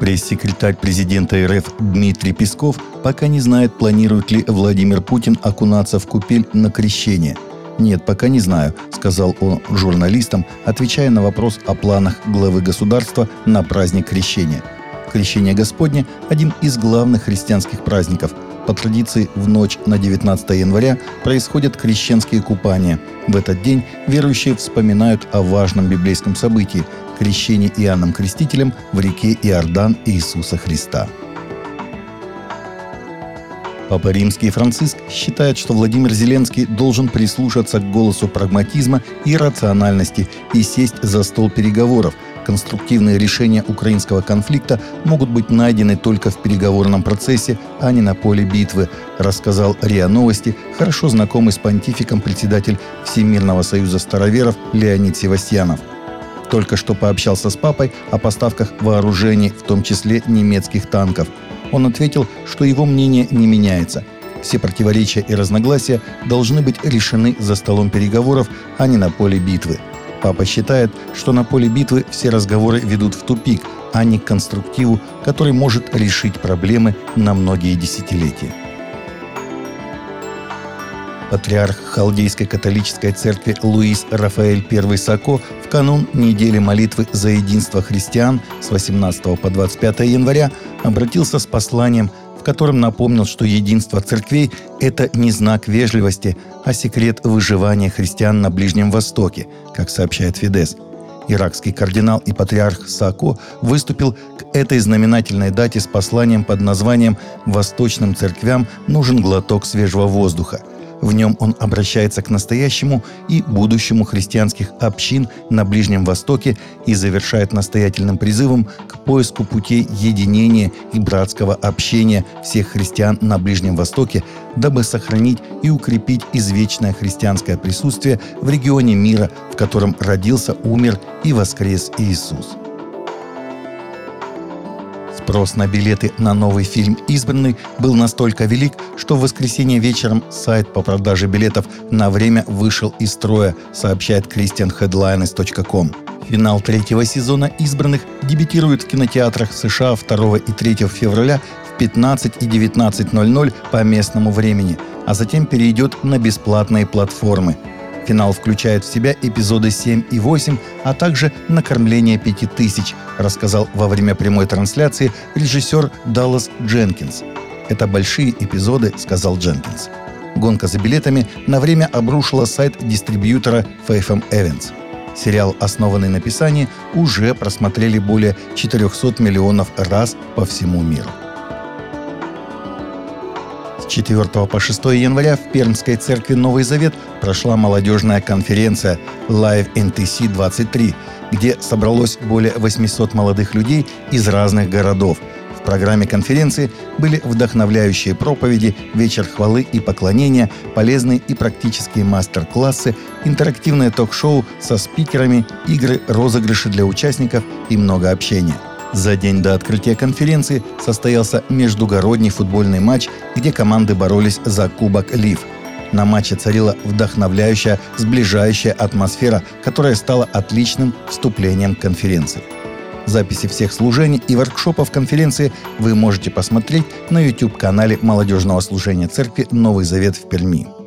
Пресс-секретарь президента РФ Дмитрий Песков пока не знает, планирует ли Владимир Путин окунаться в купель на крещение. «Нет, пока не знаю», — сказал он журналистам, отвечая на вопрос о планах главы государства на праздник крещения. Крещение Господне – один из главных христианских праздников. По традиции, в ночь на 19 января происходят крещенские купания. В этот день верующие вспоминают о важном библейском событии крещение Иоанном Крестителем в реке Иордан Иисуса Христа. Папа Римский Франциск считает, что Владимир Зеленский должен прислушаться к голосу прагматизма и рациональности и сесть за стол переговоров. Конструктивные решения украинского конфликта могут быть найдены только в переговорном процессе, а не на поле битвы, рассказал РИА Новости хорошо знакомый с понтификом председатель Всемирного союза староверов Леонид Севастьянов – только что пообщался с папой о поставках вооружений, в том числе немецких танков. Он ответил, что его мнение не меняется. Все противоречия и разногласия должны быть решены за столом переговоров, а не на поле битвы. Папа считает, что на поле битвы все разговоры ведут в тупик, а не к конструктиву, который может решить проблемы на многие десятилетия. Патриарх Халдейской католической церкви Луис Рафаэль I Сако в канун недели молитвы за единство христиан с 18 по 25 января обратился с посланием, в котором напомнил, что единство церквей – это не знак вежливости, а секрет выживания христиан на Ближнем Востоке, как сообщает Фидес. Иракский кардинал и патриарх Сако выступил к этой знаменательной дате с посланием под названием «Восточным церквям нужен глоток свежего воздуха», в нем он обращается к настоящему и будущему христианских общин на Ближнем Востоке и завершает настоятельным призывом к поиску путей единения и братского общения всех христиан на Ближнем Востоке, дабы сохранить и укрепить извечное христианское присутствие в регионе мира, в котором родился, умер и воскрес Иисус. Спрос на билеты на новый фильм «Избранный» был настолько велик, что в воскресенье вечером сайт по продаже билетов на время вышел из строя, сообщает christianheadlines.com. Финал третьего сезона «Избранных» дебютирует в кинотеатрах США 2 и 3 февраля в 15 и 19.00 по местному времени, а затем перейдет на бесплатные платформы – Финал включает в себя эпизоды 7 и 8, а также накормление 5000, рассказал во время прямой трансляции режиссер Даллас Дженкинс. «Это большие эпизоды», — сказал Дженкинс. Гонка за билетами на время обрушила сайт дистрибьютора Faitham Events. Сериал, основанный на писании, уже просмотрели более 400 миллионов раз по всему миру. 4 по 6 января в Пермской церкви Новый Завет прошла молодежная конференция Live NTC 23, где собралось более 800 молодых людей из разных городов. В программе конференции были вдохновляющие проповеди, вечер хвалы и поклонения, полезные и практические мастер-классы, интерактивное ток-шоу со спикерами, игры, розыгрыши для участников и много общения – за день до открытия конференции состоялся междугородний футбольный матч, где команды боролись за Кубок Лив. На матче царила вдохновляющая, сближающая атмосфера, которая стала отличным вступлением к конференции. Записи всех служений и воркшопов конференции вы можете посмотреть на YouTube-канале молодежного служения церкви «Новый Завет» в Перми.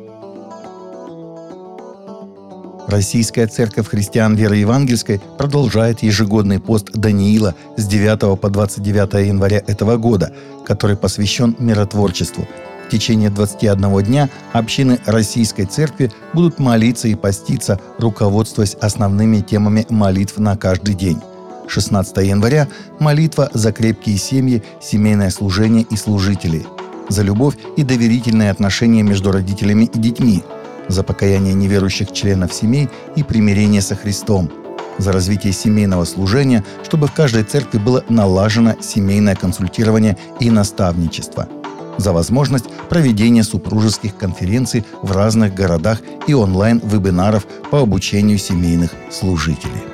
Российская церковь христиан веры евангельской продолжает ежегодный пост Даниила с 9 по 29 января этого года, который посвящен миротворчеству. В течение 21 дня общины Российской Церкви будут молиться и поститься, руководствуясь основными темами молитв на каждый день. 16 января – молитва за крепкие семьи, семейное служение и служителей, за любовь и доверительные отношения между родителями и детьми – за покаяние неверующих членов семей и примирение со Христом, за развитие семейного служения, чтобы в каждой церкви было налажено семейное консультирование и наставничество, за возможность проведения супружеских конференций в разных городах и онлайн-вебинаров по обучению семейных служителей.